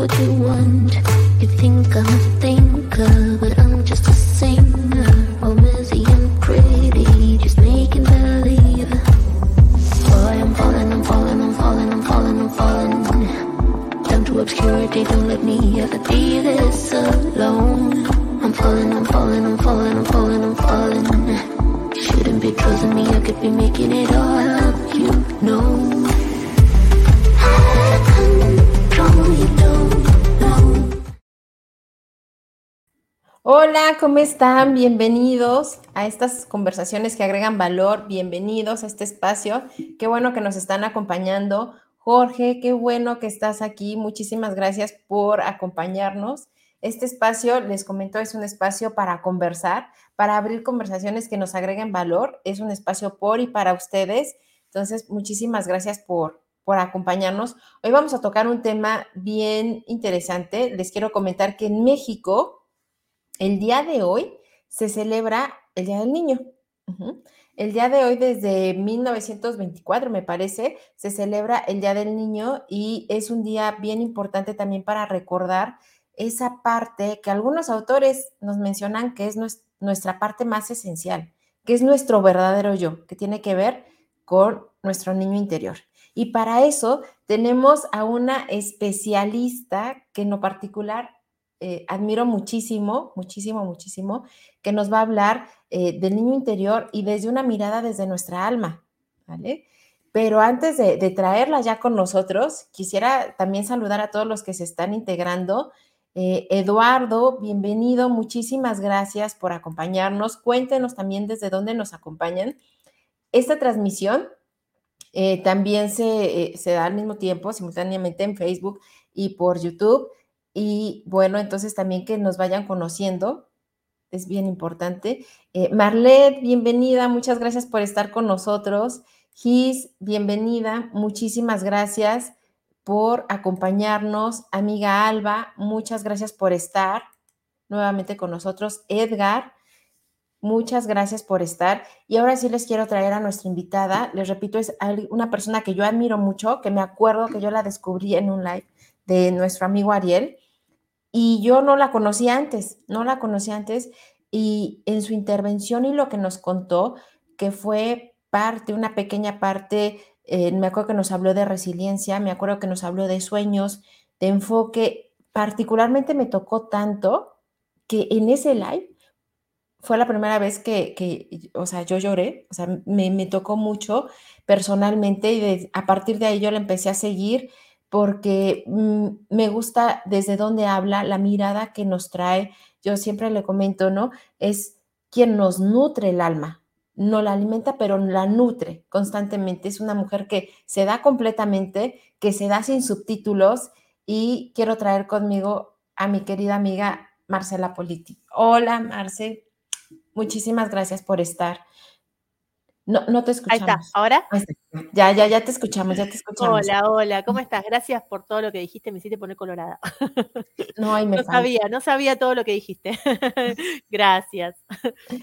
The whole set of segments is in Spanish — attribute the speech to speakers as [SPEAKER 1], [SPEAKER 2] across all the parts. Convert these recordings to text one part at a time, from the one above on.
[SPEAKER 1] what you want. You think I'm a thinker,
[SPEAKER 2] ¿cómo están? Bienvenidos a estas conversaciones que agregan valor. Bienvenidos a este espacio. Qué bueno que nos están acompañando. Jorge, qué bueno que estás aquí. Muchísimas gracias por acompañarnos. Este espacio, les comento, es un espacio para conversar, para abrir conversaciones que nos agreguen valor. Es un espacio por y para ustedes. Entonces, muchísimas gracias por, por acompañarnos. Hoy vamos a tocar un tema bien interesante. Les quiero comentar que en México, el día de hoy se celebra el Día del Niño. El día de hoy, desde 1924, me parece, se celebra el Día del Niño y es un día bien importante también para recordar esa parte que algunos autores nos mencionan que es nuestra parte más esencial, que es nuestro verdadero yo, que tiene que ver con nuestro niño interior. Y para eso tenemos a una especialista que en lo particular eh, admiro muchísimo, muchísimo, muchísimo, que nos va a hablar eh, del niño interior y desde una mirada desde nuestra alma, ¿vale? Pero antes de, traerla ya con nosotros, quisiera también saludar a todos los que se están integrando. Eh, Eduardo, bienvenido, muchísimas gracias por acompañarnos. Cuéntenos también desde dónde nos acompañan. Esta transmisión también se, se da al mismo tiempo, simultáneamente en Facebook y por YouTube. Y bueno, entonces también que nos vayan conociendo, es bien importante. Eh, Marlet, bienvenida, muchas gracias por estar con nosotros. Gis, bienvenida, muchísimas gracias por acompañarnos. Amiga Alba, muchas gracias por estar nuevamente con nosotros. Edgar, muchas gracias por estar. Y ahora sí les quiero traer a nuestra invitada. Les repito, es una persona que yo admiro mucho, que me acuerdo que yo la descubrí en un live de nuestro amigo Ariel y yo no la conocía antes, no la conocía antes y en su intervención y lo que nos contó, que fue parte, una pequeña parte, eh, me acuerdo que nos habló de resiliencia, me acuerdo que nos habló de sueños, de enfoque, particularmente me tocó tanto que en ese live fue la primera vez que, o sea, yo lloré, o sea, me, me tocó mucho personalmente y a partir de ahí yo la empecé a seguir porque mm, me gusta desde donde habla, la mirada que nos trae. Yo siempre le comento, ¿no? Es quien nos nutre el alma. No la alimenta, pero la nutre constantemente. Es una mujer que se da completamente, que se da sin subtítulos y quiero traer conmigo a mi querida amiga Marcela Politi. Hola, Marce. Muchísimas gracias por estar. No, no te escuchamos.
[SPEAKER 3] Ahí está, ¿ahora?
[SPEAKER 2] Ya, ya, ya te escuchamos, ya te escuchamos.
[SPEAKER 3] Hola, hola, ¿cómo estás? Gracias por todo lo que dijiste, me hiciste poner colorada.
[SPEAKER 2] No, me
[SPEAKER 3] No sabía, no sabía todo lo que dijiste. Gracias.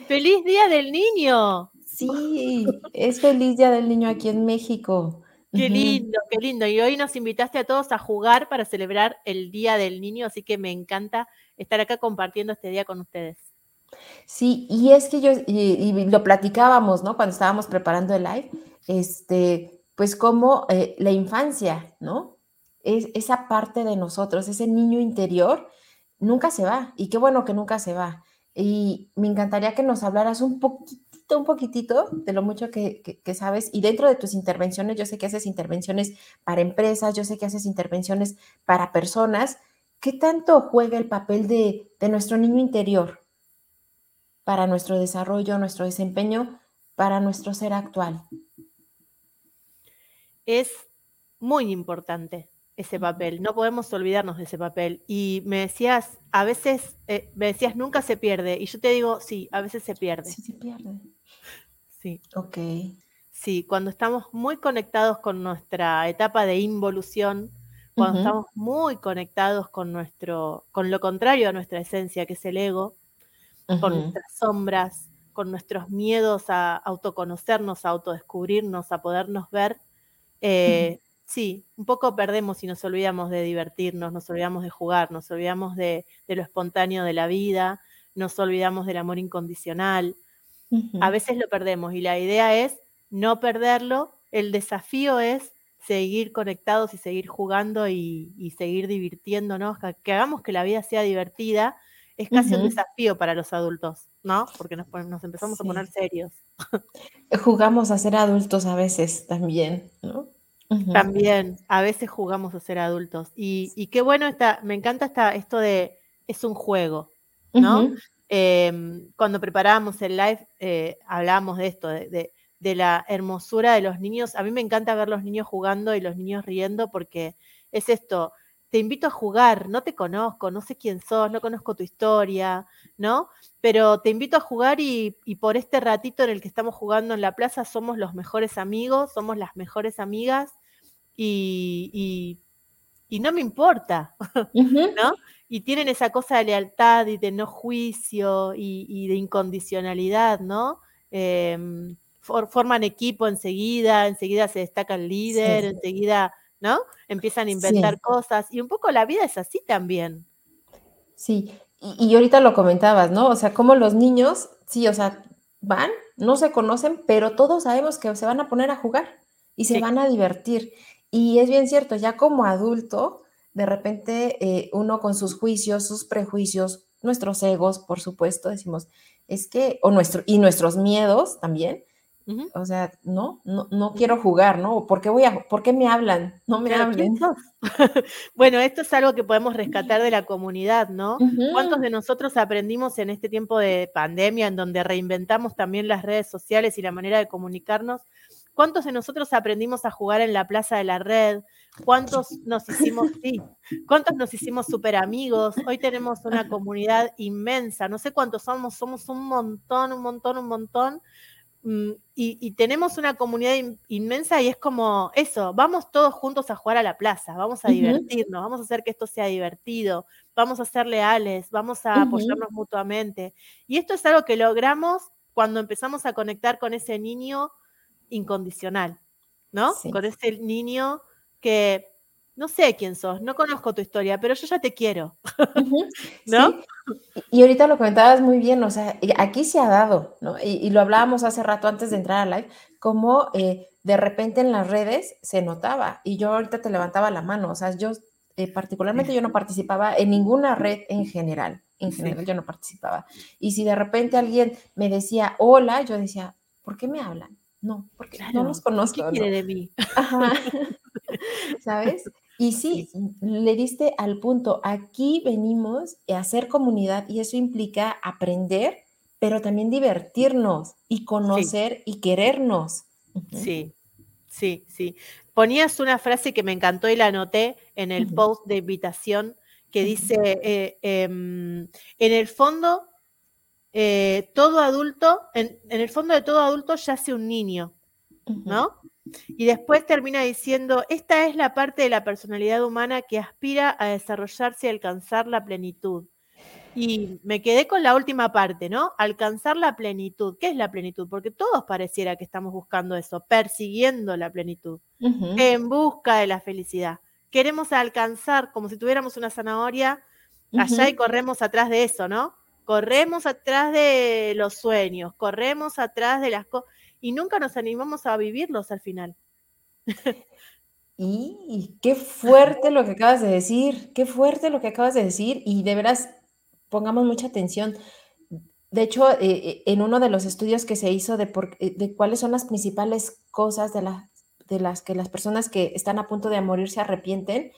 [SPEAKER 3] ¡Feliz Día del Niño!
[SPEAKER 2] Sí, es feliz Día del Niño aquí en México.
[SPEAKER 3] Qué lindo, qué lindo. Y hoy nos invitaste a todos a jugar para celebrar el Día del Niño, así que me encanta estar acá compartiendo este día con ustedes.
[SPEAKER 2] Sí, y es que yo, y, lo platicábamos, ¿no? Cuando estábamos preparando el live, este, pues como eh, la infancia, ¿no? Es, esa parte de nosotros, ese niño interior, nunca se va. Y qué bueno que nunca se va. Y me encantaría que nos hablaras un poquitito, un poquitito de lo mucho que, sabes. Y dentro de tus intervenciones, yo sé que haces intervenciones para empresas, yo sé que haces intervenciones para personas. ¿Qué tanto juega el papel de, de nuestro niño interior? Para nuestro desarrollo, nuestro desempeño, para nuestro ser actual.
[SPEAKER 3] Es muy importante ese papel, no podemos olvidarnos de ese papel. Y me decías, a veces, eh, me decías, nunca se pierde. Y yo te digo, sí, a veces se pierde.
[SPEAKER 2] Sí, se pierde.
[SPEAKER 3] Sí.
[SPEAKER 2] Ok.
[SPEAKER 3] Sí, cuando estamos muy conectados con nuestra etapa de involución, cuando estamos muy conectados con nuestro, con lo contrario a nuestra esencia, que es el ego, con nuestras sombras, con nuestros miedos a autoconocernos, a autodescubrirnos, a podernos ver, eh, sí, un poco perdemos y nos olvidamos de divertirnos, nos olvidamos de jugar, nos olvidamos de, lo espontáneo de la vida, nos olvidamos del amor incondicional. A veces lo perdemos y la idea es no perderlo. El desafío es seguir conectados y seguir jugando y, seguir divirtiéndonos, que hagamos que la vida sea divertida, es casi un desafío para los adultos, ¿no? Porque nos, empezamos a poner serios.
[SPEAKER 2] Jugamos a ser adultos a veces también, ¿no?
[SPEAKER 3] También, a veces jugamos a ser adultos. Y, qué bueno está, me encanta esta, esto de es un juego, ¿no? Em, cuando preparábamos el live, eh, hablábamos de esto, de, de, la hermosura de los niños. A mí me encanta ver los niños jugando y los niños riendo porque es esto, te invito a jugar, no te conozco, no sé quién sos, no conozco tu historia, ¿no? Pero te invito a jugar y, por este ratito en el que estamos jugando en la plaza somos los mejores amigos, somos las mejores amigas y, y, no me importa, ¿no? Y tienen esa cosa de lealtad y de no juicio y, de incondicionalidad, ¿no? Em, forman equipo enseguida, enseguida se destaca el líder, enseguida ¿no? Empiezan a inventar cosas y un poco la vida es así también.
[SPEAKER 2] Sí, y, ahorita lo comentabas, ¿no? O sea, como los niños, sí, o sea, van, no se conocen, pero todos sabemos que se van a poner a jugar y se van a divertir. Y es bien cierto, ya como adulto, de repente eh, uno con sus juicios, sus prejuicios, nuestros egos, por supuesto, decimos, es que, o nuestro, y nuestros miedos también, o sea, no, no, no quiero jugar, ¿no? ¿Por qué, voy a, ¿Por qué me hablan? No me hablen.
[SPEAKER 3] bueno, esto es algo que podemos rescatar de la comunidad, ¿no? ¿Cuántos de nosotros aprendimos en este tiempo de pandemia, en donde reinventamos también las redes sociales y la manera de comunicarnos? ¿Cuántos de nosotros aprendimos a jugar en la plaza de la red? ¿Cuántos nos hicimos, sí, cuántos nos hicimos súper amigos? Hoy tenemos una comunidad inmensa, no sé cuántos somos, somos un montón, un montón, un montón, Mm, y, tenemos una comunidad inmensa y es como eso, vamos todos juntos a jugar a la plaza, vamos a divertirnos, vamos a hacer que esto sea divertido, vamos a ser leales, vamos a apoyarnos mutuamente. Y esto es algo que logramos cuando empezamos a conectar con ese niño incondicional, ¿no? Con ese niño que no sé quién sos, no conozco tu historia, pero yo ya te quiero. ¿No?
[SPEAKER 2] Y ahorita lo comentabas muy bien, o sea, aquí se ha dado, ¿no? Y, lo hablábamos hace rato antes de entrar a live, como eh, de repente en las redes se notaba, y yo ahorita te levantaba la mano, o sea, yo eh, particularmente yo no participaba en ninguna red en general, en general yo no participaba. Y si de repente alguien me decía hola, yo decía, ¿por qué me hablan? No, porque no los conozco.
[SPEAKER 3] ¿Qué quiere de mí?
[SPEAKER 2] ¿Sabes? Y sí, le diste al punto, aquí venimos a hacer comunidad y eso implica aprender, pero también divertirnos y conocer y querernos.
[SPEAKER 3] Sí, sí, sí. Ponías una frase que me encantó y la anoté en el post de invitación que dice, eh, em, en el fondo, eh, todo adulto, en, en, el fondo de todo adulto yace un niño, ¿no? Y después termina diciendo, esta es la parte de la personalidad humana que aspira a desarrollarse y alcanzar la plenitud. Y me quedé con la última parte, ¿no? Alcanzar la plenitud. ¿Qué es la plenitud? Porque todos pareciera que estamos buscando eso, persiguiendo la plenitud, en busca de la felicidad. Queremos alcanzar, como si tuviéramos una zanahoria allá y corremos atrás de eso, ¿no? Corremos atrás de los sueños, corremos atrás de las cosas y nunca nos animamos a vivirlos al final.
[SPEAKER 2] Y qué fuerte lo que acabas de decir, qué fuerte lo que acabas de decir y de veras pongamos mucha atención. De hecho, eh, eh, en uno de los estudios que se hizo de, eh, de cuáles son las principales cosas de, de las que las personas que están a punto de morir se arrepienten,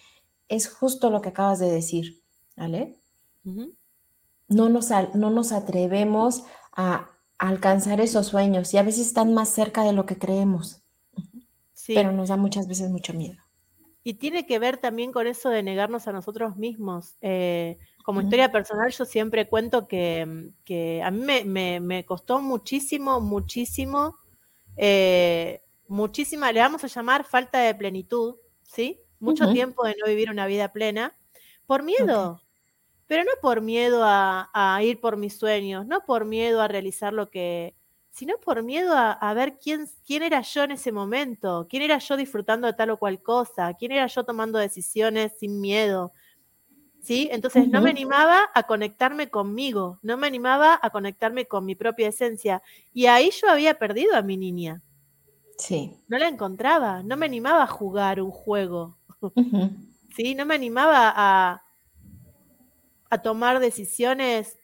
[SPEAKER 2] es justo lo que acabas de decir, ¿vale? no, nos, no nos atrevemos a, alcanzar esos sueños y a veces están más cerca de lo que creemos. Pero nos da muchas veces mucho miedo.
[SPEAKER 3] Y tiene que ver también con eso de negarnos a nosotros mismos. Eh, como historia personal, yo siempre cuento que, a mí me, costó muchísimo, muchísimo, eh, muchísima, le vamos a llamar falta de plenitud, ¿sí? Mucho tiempo de no vivir una vida plena, por miedo pero no por miedo a, ir por mis sueños, no por miedo a realizar lo que sino por miedo a, ver quién, quién era yo en ese momento, quién era yo disfrutando de tal o cual cosa, quién era yo tomando decisiones sin miedo. ¿Sí? Entonces no me animaba a conectarme conmigo, no me animaba a conectarme con mi propia esencia. Y ahí yo había perdido a mi niña.
[SPEAKER 2] Sí.
[SPEAKER 3] No la encontraba, no me animaba a jugar un juego. ¿Sí? No me animaba a, a tomar decisiones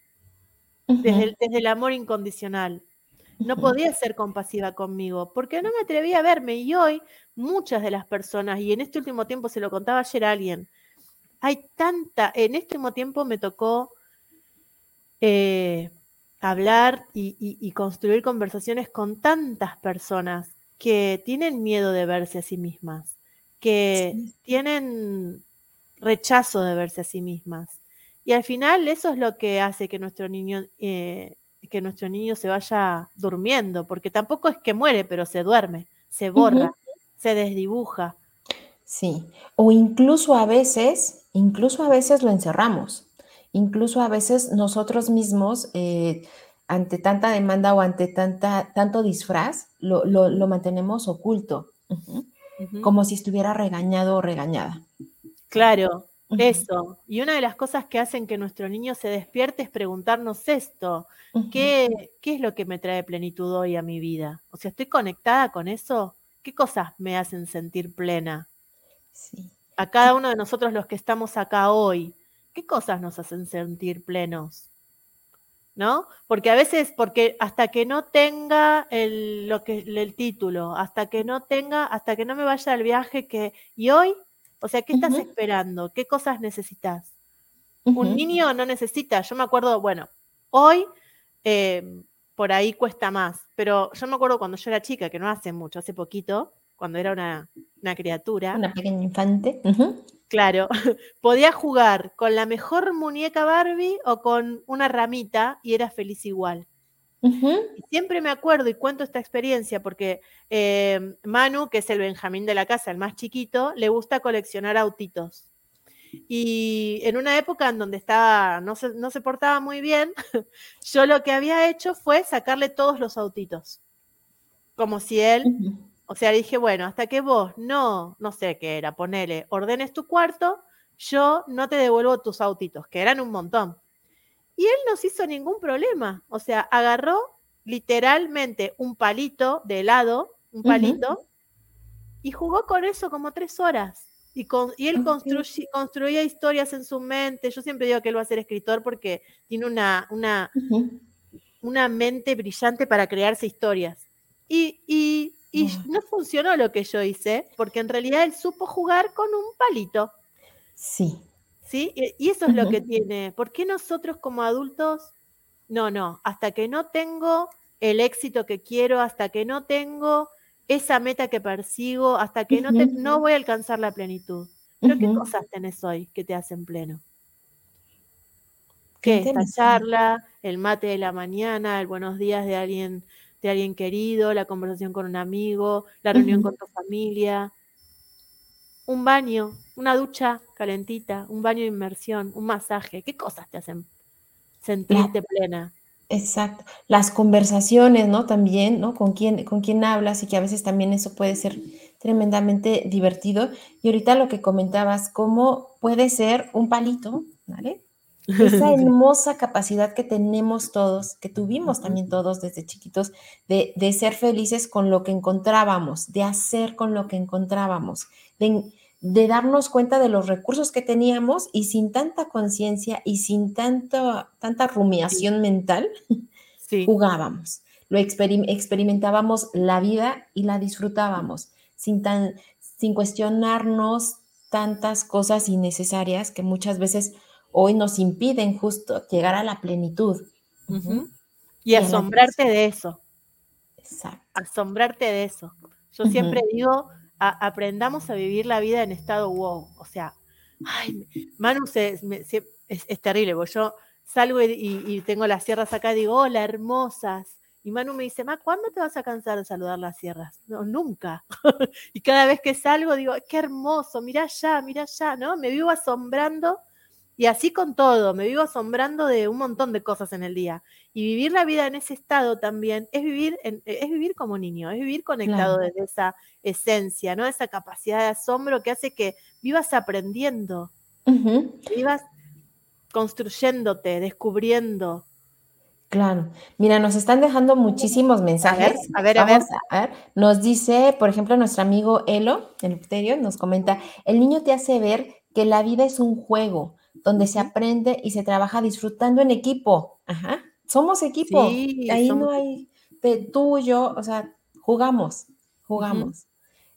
[SPEAKER 3] desde, el, amor incondicional. No podía ser compasiva conmigo porque no me atrevía a verme. Y hoy muchas de las personas, y en este último tiempo se lo contaba ayer a alguien, hay tanta, en este último tiempo me tocó eh, hablar y, construir conversaciones con tantas personas que tienen miedo de verse a sí mismas, que tienen rechazo de verse a sí mismas, y al final eso es lo que hace que nuestro niño, eh, que nuestro niño se vaya durmiendo, porque tampoco es que muere, pero se duerme, se borra, se desdibuja.
[SPEAKER 2] Sí, o incluso a veces, incluso a veces lo encerramos, incluso a veces nosotros mismos, eh, ante tanta demanda o ante tanta, tanto disfraz, lo, mantenemos oculto, como si estuviera regañado o regañada.
[SPEAKER 3] Claro, eso. Y una de las cosas que hacen que nuestro niño se despierte es preguntarnos esto. ¿Qué, ¿Qué es lo que me trae plenitud hoy a mi vida? O sea, ¿estoy conectada con eso? ¿Qué cosas me hacen sentir plena?
[SPEAKER 2] Sí.
[SPEAKER 3] A cada uno de nosotros los que estamos acá hoy, ¿qué cosas nos hacen sentir plenos? ¿No? Porque a veces, porque hasta que no tenga el, lo que, el título, hasta que no tenga, hasta que no me vaya al viaje que, y hoy o sea, ¿qué estás esperando? ¿Qué cosas necesitas? Un niño no necesita, yo me acuerdo, bueno, hoy em, por ahí cuesta más, pero yo me acuerdo cuando yo era chica, que no hace mucho, hace poquito, cuando era una, criatura.
[SPEAKER 2] Una pequeña infante.
[SPEAKER 3] Claro, podía jugar con la mejor muñeca Barbie o con una ramita y era feliz igual. Siempre me acuerdo y cuento esta experiencia porque eh, Manu, que es el Benjamín de la casa, el más chiquito, le gusta coleccionar autitos. Y en una época en donde estaba, no se, no se portaba muy bien, yo lo que había hecho fue sacarle todos los autitos. Como si él, o sea, dije, bueno, hasta que vos no, no sé qué era, ponele, ordenes tu cuarto, yo no te devuelvo tus autitos, que eran un montón. Y él no se hizo ningún problema. O sea, agarró literalmente un palito de helado, un palito, y jugó con eso como tres horas. Y, con, y él construía historias en su mente. Yo siempre digo que él va a ser escritor porque tiene una, una, una mente brillante para crearse historias. Y, y, y no funcionó lo que yo hice, porque en realidad él supo jugar con un palito.
[SPEAKER 2] Sí.
[SPEAKER 3] ¿Sí? Y eso es lo que tiene. ¿Por qué nosotros como adultos, no, no, hasta que no tengo el éxito que quiero, hasta que no tengo esa meta que persigo, hasta que no, no voy a alcanzar la plenitud? Pero ¿qué cosas tenés hoy que te hacen pleno? ¿Qué? Esta charla, el mate de la mañana, el buenos días de alguien, de alguien querido, la conversación con un amigo, la reunión con tu familia, un baño, una ducha calentita, un baño de inmersión, un masaje, ¿qué cosas te hacen sentirte plena?
[SPEAKER 2] Exacto. Las conversaciones, ¿no? También, ¿no? Con quién, con quién hablas y que a veces también eso puede ser tremendamente divertido. Y ahorita lo que comentabas, cómo puede ser un palito, ¿vale? Esa hermosa capacidad que tenemos todos, que tuvimos también todos desde chiquitos, de, de, ser felices con lo que encontrábamos, de hacer con lo que encontrábamos, de, de darnos cuenta de los recursos que teníamos y sin tanta conciencia y sin tanto, tanta rumiación mental, jugábamos. Lo experimentábamos la vida y la disfrutábamos sin, tan, sin cuestionarnos tantas cosas innecesarias que muchas veces hoy nos impiden justo llegar a la plenitud.
[SPEAKER 3] Y, asombrarte de eso. Exacto. Asombrarte de eso. Yo siempre digo, aprendamos a vivir la vida en estado wow. O sea, ay, Manu es, terrible, porque yo salgo y, tengo las sierras acá y digo, hola, hermosas. Y Manu me dice, Ma, ¿cuándo te vas a cansar de saludar las sierras? No, nunca. y cada vez que salgo digo, qué hermoso, mira allá, mira allá, ¿no? Me vivo asombrando Y así con todo, me vivo asombrando de un montón de cosas en el día. Y vivir la vida en ese estado también es vivir, es vivir como niño, es vivir conectado desde esa esencia, ¿no? Esa capacidad de asombro que hace que vivas aprendiendo, vivas construyéndote, descubriendo.
[SPEAKER 2] Claro. Mira, nos están dejando muchísimos mensajes. A ver, a ver, a ver. Nos dice, por ejemplo, nuestro amigo Elo, el nos comenta, el niño te hace ver que la vida es un juego donde se aprende y se trabaja disfrutando en equipo. Ajá. Somos equipo. Ahí no hay tú y yo, o sea, jugamos, jugamos.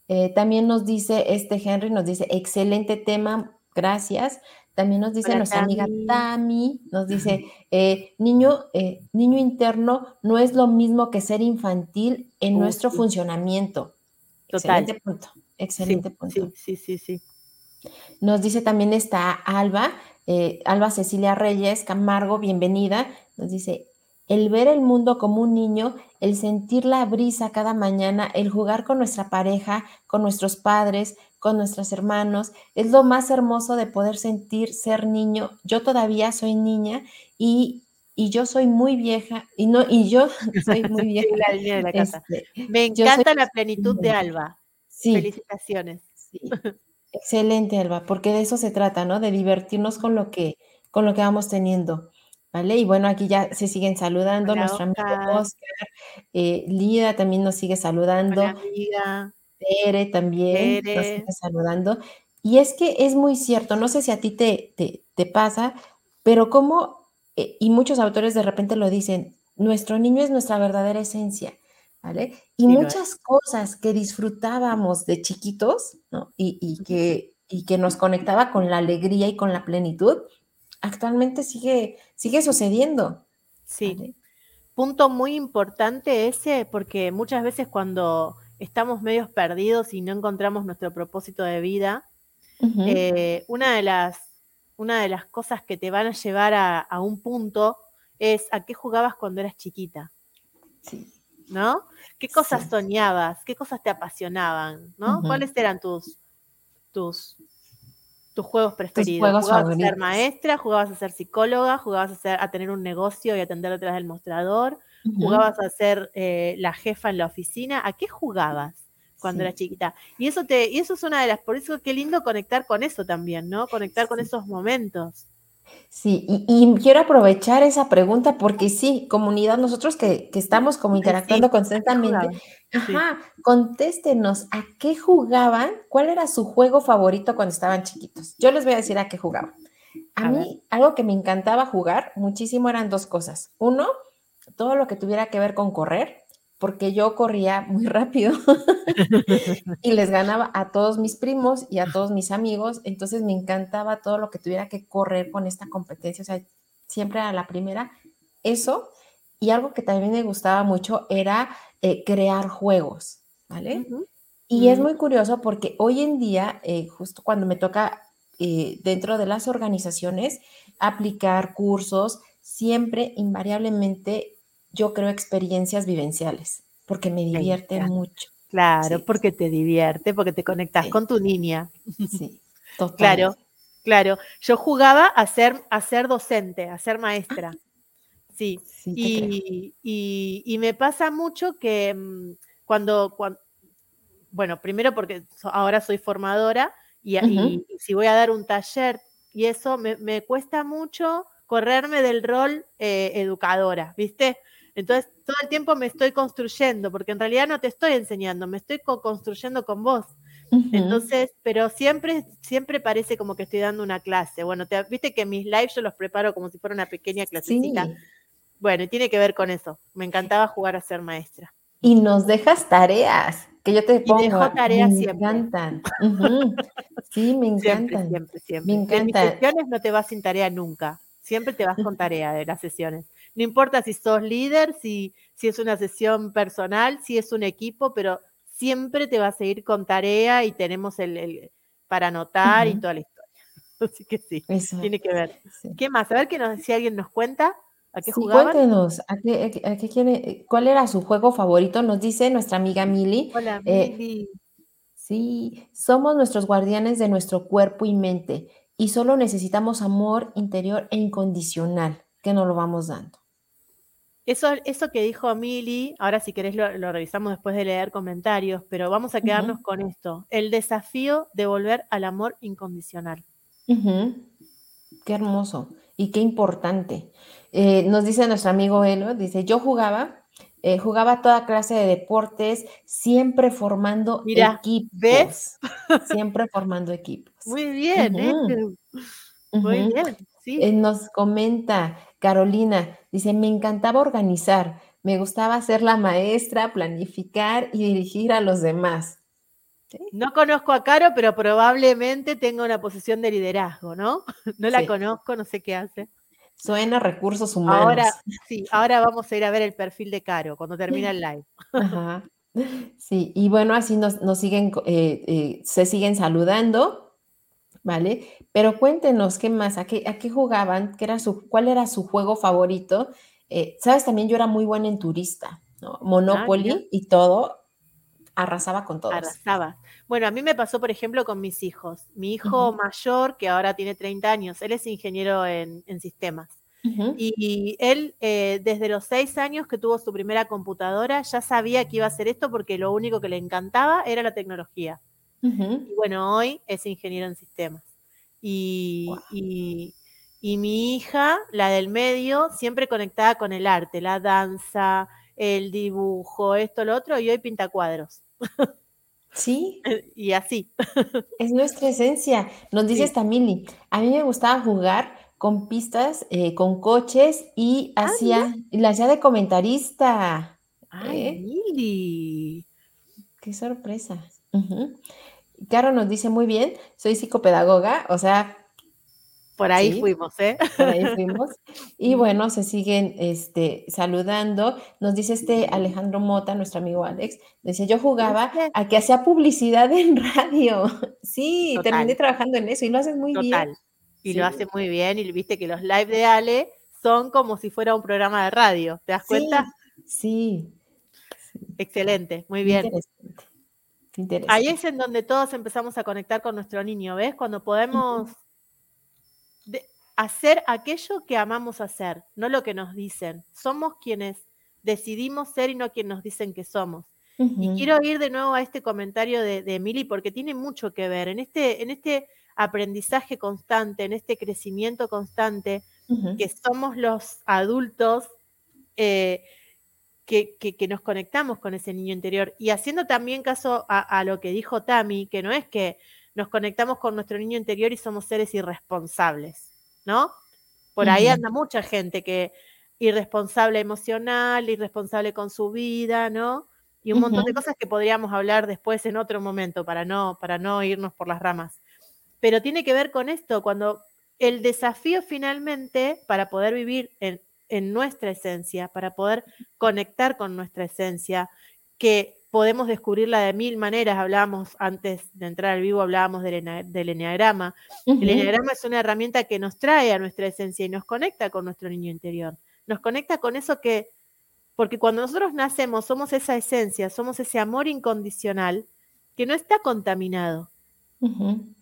[SPEAKER 2] Eh, también nos dice este Henry, nos dice, excelente tema, gracias. También nos dice nuestra amiga Tami, nos dice, eh, niño, eh, niño interno no es lo mismo que ser infantil en nuestro funcionamiento. Total. Excelente punto, excelente punto.
[SPEAKER 3] Sí, sí, sí,
[SPEAKER 2] Nos dice también esta Alba, Alba Cecilia Reyes Camargo, bienvenida. Nos dice, el ver el mundo como un niño, el sentir la brisa cada mañana, el jugar con nuestra pareja, con nuestros padres, con nuestros hermanos, es lo más hermoso de poder sentir ser niño. Yo todavía soy niña y, yo soy muy vieja y no y yo soy muy vieja.
[SPEAKER 3] de la casa. Este, Me encanta la plenitud de Alba. Sí. Felicitaciones.
[SPEAKER 2] Excelente, Alba, porque de eso se trata, ¿no? De divertirnos con lo que con lo que vamos teniendo. ¿Vale? Y bueno, aquí ya se siguen saludando. Nuestro amigo Oscar, eh, Lida también nos sigue saludando.
[SPEAKER 3] Hola,
[SPEAKER 2] Tere también nos sigue saludando. Y es que es muy cierto, no sé si a ti te, te, pasa, pero como, eh, y muchos autores de repente lo dicen, nuestro niño es nuestra verdadera esencia, ¿vale? Y muchas cosas que disfrutábamos de chiquitos, ¿no? Y, y, que, y que nos conectaba con la alegría y con la plenitud, actualmente sigue, sigue sucediendo.
[SPEAKER 3] Sí. Punto muy importante ese, porque muchas veces cuando estamos medios perdidos y no encontramos nuestro propósito de vida, eh, una, de las, una de las cosas que te van a llevar a, un punto es a qué jugabas cuando eras chiquita. Sí. ¿No? ¿Qué cosas soñabas? ¿Qué cosas te apasionaban? ¿No? ¿Cuáles eran tus, tus tus juegos preferidos. jugabas a ser maestra, jugabas a ser psicóloga, jugabas a, ser, a tener un negocio y atender detrás del mostrador, jugabas a ser eh, la jefa en la oficina. ¿A qué jugabas cuando eras chiquita? Y eso te, y eso es una de las, por eso qué lindo conectar con eso también, ¿no? Conectar con esos momentos.
[SPEAKER 2] Sí, y, quiero aprovechar esa pregunta porque sí, comunidad, nosotros que, estamos como interactuando constantemente, ajá, contéstenos a qué jugaban, cuál era su juego favorito cuando estaban chiquitos. Yo les voy a decir a qué jugaban. A, mí, algo que me encantaba jugar muchísimo eran dos cosas. Uno, todo lo que tuviera que ver con correr porque yo corría muy rápido y les ganaba a todos mis primos y a todos mis amigos, entonces me encantaba todo lo que tuviera que correr con esta competencia, o sea, siempre a la primera, eso, y algo que también me gustaba mucho era eh, crear juegos, ¿vale? Y es muy curioso porque hoy en día, eh, justo cuando me toca eh, dentro de las organizaciones aplicar cursos, siempre invariablemente yo creo, experiencias vivenciales, porque me divierte mucho.
[SPEAKER 3] Claro, porque te divierte, porque te conectas con tu niña. Sí, total. Claro, claro. Yo jugaba a ser, a ser docente, a ser maestra. Sí, y, me pasa mucho que mm, cuando, cuando, bueno, primero porque ahora soy formadora y, si voy a dar un taller y eso me, me cuesta mucho correrme del rol eh, educadora, ¿viste? Entonces, todo el tiempo me estoy construyendo, porque en realidad no te estoy enseñando, me estoy construyendo con vos. Entonces, pero siempre, siempre parece como que estoy dando una clase. Bueno, te, viste que mis lives yo los preparo como si fuera una pequeña clasecita. Bueno, y tiene que ver con eso. Me encantaba jugar a ser maestra.
[SPEAKER 2] Y nos dejas tareas, que yo te pongo. Y dejo
[SPEAKER 3] tareas
[SPEAKER 2] me
[SPEAKER 3] siempre.
[SPEAKER 2] encantan. Sí, me encantan.
[SPEAKER 3] Siempre, siempre, Me encantan. En mis sesiones no te vas sin tarea nunca. Siempre te vas con tarea de las sesiones. No importa si sos líder, si, si es una sesión personal, si es un equipo, pero siempre te va a seguir con tarea y tenemos el, para anotar y toda la historia. Así que sí, tiene que ver. ¿Qué más? A ver que si alguien nos cuenta. ¿A qué sí,
[SPEAKER 2] Cuéntenos, ¿a qué, quiere, ¿cuál era su juego favorito? Nos dice nuestra amiga Mili.
[SPEAKER 3] Hola, eh, Mili.
[SPEAKER 2] sí, somos nuestros guardianes de nuestro cuerpo y mente y solo necesitamos amor interior e incondicional, que nos lo vamos dando.
[SPEAKER 3] Eso, eso que dijo Mili, ahora si querés lo, revisamos después de leer comentarios, pero vamos a quedarnos con esto, el desafío de volver al amor incondicional.
[SPEAKER 2] Qué hermoso y qué importante. Eh, nos dice nuestro amigo Elo, dice, yo jugaba, eh, jugaba toda clase de deportes, siempre formando equipos. ¿ves? Siempre formando equipos.
[SPEAKER 3] Muy bien, ¿eh? Muy bien, sí.
[SPEAKER 2] nos comenta, Carolina dice, me encantaba organizar, me gustaba ser la maestra, planificar y dirigir a los demás.
[SPEAKER 3] No conozco a Caro, pero probablemente tenga una posición de liderazgo, ¿no? No la conozco, no sé qué hace.
[SPEAKER 2] Suena recursos humanos.
[SPEAKER 3] Ahora, sí, ahora vamos a ir a ver el perfil de Caro cuando termina el live. Ajá.
[SPEAKER 2] Sí, y bueno, así nos, siguen, eh, eh, se siguen saludando. ¿Vale? Pero cuéntenos, ¿qué más? ¿A qué, a qué jugaban? ¿Qué era su, ¿Cuál era su juego favorito? Eh, Sabes, también yo era muy buena en turista, ¿no? Ah, Monopoly y todo, arrasaba con todo.
[SPEAKER 3] Arrasaba. Bueno, a mí me pasó, por ejemplo, con mis hijos. Mi hijo mayor, que ahora tiene 30 años, él es ingeniero en, sistemas. y, él, eh, desde los seis años que tuvo su primera computadora, ya sabía que iba a hacer esto porque lo único que le encantaba era la tecnología. Y bueno, hoy es ingeniero en sistemas. Y, mi hija, la del medio, siempre conectada con el arte, la danza, el dibujo, esto, lo otro, y hoy pinta cuadros.
[SPEAKER 2] Sí.
[SPEAKER 3] y así.
[SPEAKER 2] Es nuestra esencia. Nos dice esta Mili, a mí me gustaba jugar con pistas, eh, con coches y ah, hacía, la hacía de comentarista.
[SPEAKER 3] Ay, ¿eh? Mili.
[SPEAKER 2] Qué sorpresa. Caro nos dice muy bien, soy psicopedagoga, o sea...
[SPEAKER 3] Por ahí fuimos, ¿eh?
[SPEAKER 2] Por ahí fuimos. Y bueno, se siguen este, saludando. Nos dice este Alejandro Mota, nuestro amigo Alex, dice, yo jugaba a que hacía publicidad en radio. Sí, terminé trabajando en eso y lo haces muy Total. bien.
[SPEAKER 3] Y lo hace muy bien y viste que los live de Ale son como si fuera un programa de radio, ¿te das cuenta?
[SPEAKER 2] Sí.
[SPEAKER 3] Excelente, muy bien. Ahí es en donde todos empezamos a conectar con nuestro niño, ¿ves? Cuando podemos hacer aquello que amamos hacer, no lo que nos dicen. Somos quienes decidimos ser y no quienes nos dicen que somos. Y quiero ir de nuevo a este comentario de, de Emily porque tiene mucho que ver en este, en este aprendizaje constante, en este crecimiento constante, que somos los adultos. Eh, que, nos conectamos con ese niño interior. Y haciendo también caso a, lo que dijo Tami, que no es que nos conectamos con nuestro niño interior y somos seres irresponsables, ¿no? Por ahí anda mucha gente que irresponsable emocional, irresponsable con su vida, ¿no? Y un montón de cosas que podríamos hablar después en otro momento para no, para no irnos por las ramas. Pero tiene que ver con esto, cuando el desafío finalmente para poder vivir en, en nuestra esencia, para poder conectar con nuestra esencia, que podemos descubrirla de mil maneras. Hablábamos antes de entrar al vivo, hablábamos del, del enneagrama. El enneagrama es una herramienta que nos trae a nuestra esencia y nos conecta con nuestro niño interior. Nos conecta con eso que, porque cuando nosotros nacemos somos esa esencia, somos ese amor incondicional que no está contaminado.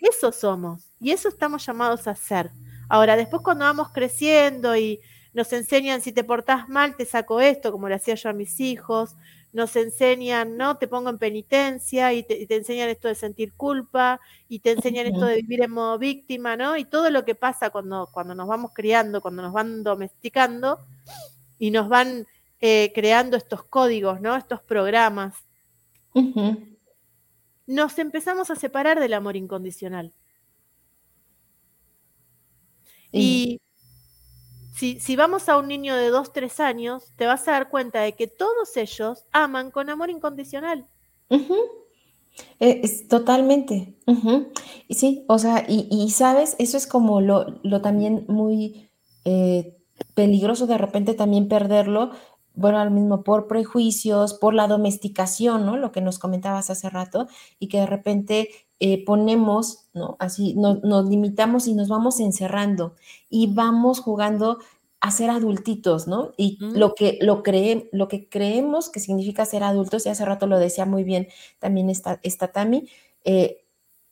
[SPEAKER 3] Eso somos y eso estamos llamados a ser. Ahora, después cuando vamos creciendo y nos enseñan si te portás mal, te saco esto, como le hacía yo a mis hijos, nos enseñan, ¿no? Te pongo en penitencia y te, enseñan esto de sentir culpa y te enseñan esto de vivir en modo víctima, ¿no? Y todo lo que pasa cuando, cuando nos vamos criando, cuando nos van domesticando y nos van eh, creando estos códigos, ¿no? Estos programas. Nos empezamos a separar del amor incondicional. Y si, vamos a un niño de 2, 3 años, te vas a dar cuenta de que todos ellos aman con amor incondicional.
[SPEAKER 2] Es, totalmente. sí, o sea, y, sabes, eso es como lo, también muy eh, peligroso de repente también perderlo, bueno, al mismo por prejuicios, por la domesticación, ¿no? Lo que nos comentabas hace rato, y que de repente eh, ponemos, ¿no? Así nos limitamos y nos vamos encerrando y vamos jugando a ser adultitos, ¿no? Y lo, que, lo, lo que creemos que significa ser adultos, y hace rato lo decía muy bien también esta, esta Tami, eh,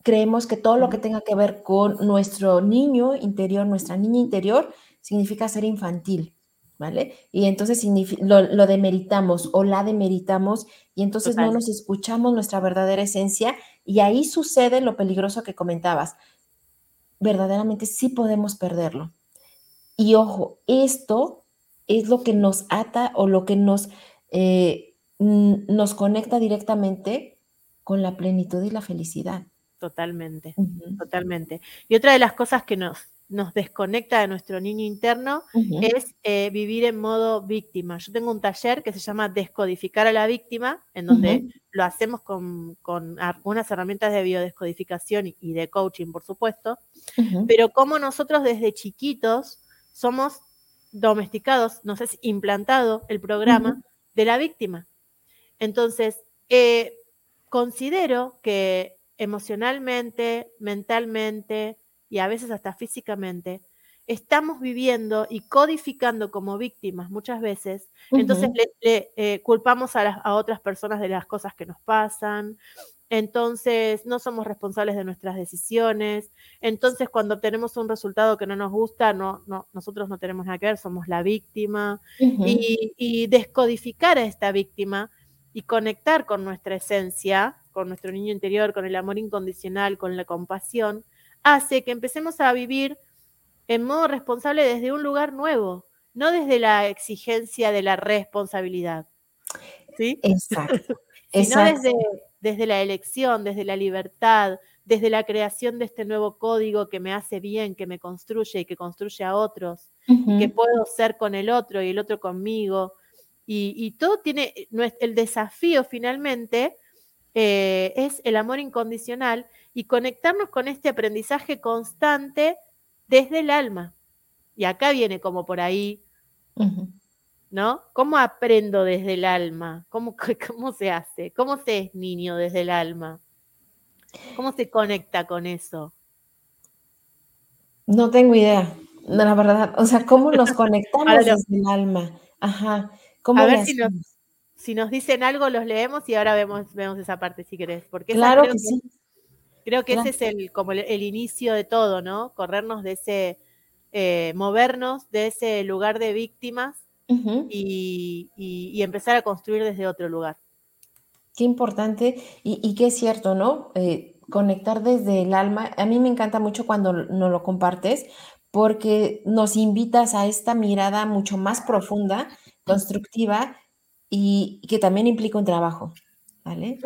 [SPEAKER 2] creemos que todo lo que tenga que ver con nuestro niño interior, nuestra niña interior, significa ser infantil, ¿vale? Y entonces lo, demeritamos o la demeritamos y entonces no nos escuchamos nuestra verdadera esencia y ahí sucede lo peligroso que comentabas. Verdaderamente sí podemos perderlo. Y ojo, esto es lo que nos ata o lo que nos, eh, nos conecta directamente con la plenitud y la felicidad.
[SPEAKER 3] Totalmente, totalmente. Y otra de las cosas que nos, nos desconecta de nuestro niño interno es eh, vivir en modo víctima. Yo tengo un taller que se llama Descodificar a la víctima, en donde lo hacemos con, algunas herramientas de biodescodificación y, de coaching, por supuesto, pero como nosotros desde chiquitos somos domesticados, nos es implantado el programa de la víctima. Entonces, eh, considero que emocionalmente, mentalmente y a veces hasta físicamente, estamos viviendo y codificando como víctimas muchas veces, entonces le, eh, culpamos a, a, otras personas de las cosas que nos pasan, entonces no somos responsables de nuestras decisiones, entonces cuando obtenemos un resultado que no nos gusta, no, no, nosotros no tenemos nada que ver, somos la víctima, y, descodificar a esta víctima y conectar con nuestra esencia, con nuestro niño interior, con el amor incondicional, con la compasión, hace que empecemos a vivir en modo responsable desde un lugar nuevo, no desde la exigencia de la responsabilidad. ¿Sí?
[SPEAKER 2] Exacto.
[SPEAKER 3] sino desde desde la elección, desde la libertad, desde la creación de este nuevo código que me hace bien, que me construye y que construye a otros, que puedo ser con el otro y el otro conmigo. Y, todo tiene, el desafío finalmente eh, es el amor incondicional y conectarnos con este aprendizaje constante desde el alma. Y acá viene como por ahí ¿no? ¿Cómo aprendo desde el alma? ¿Cómo, ¿Cómo se hace? ¿Cómo se es niño desde el alma? ¿Cómo se conecta con eso?
[SPEAKER 2] No tengo idea, la verdad. O sea, ¿cómo nos conectamos desde el alma? Ajá. ¿Cómo
[SPEAKER 3] a ver si nos, si nos, dicen algo, los leemos y ahora vemos, vemos esa parte si querés. Porque
[SPEAKER 2] claro que, sí.
[SPEAKER 3] Creo que ese es el, como el, inicio de todo, ¿no? Corrernos de ese, eh, movernos de ese lugar de víctimas y, empezar a construir desde otro lugar.
[SPEAKER 2] Qué importante y, qué es cierto, ¿no? Eh, conectar desde el alma. A mí me encanta mucho cuando nos lo compartes porque nos invitas a esta mirada mucho más profunda, constructiva y, que también implica un trabajo, ¿vale?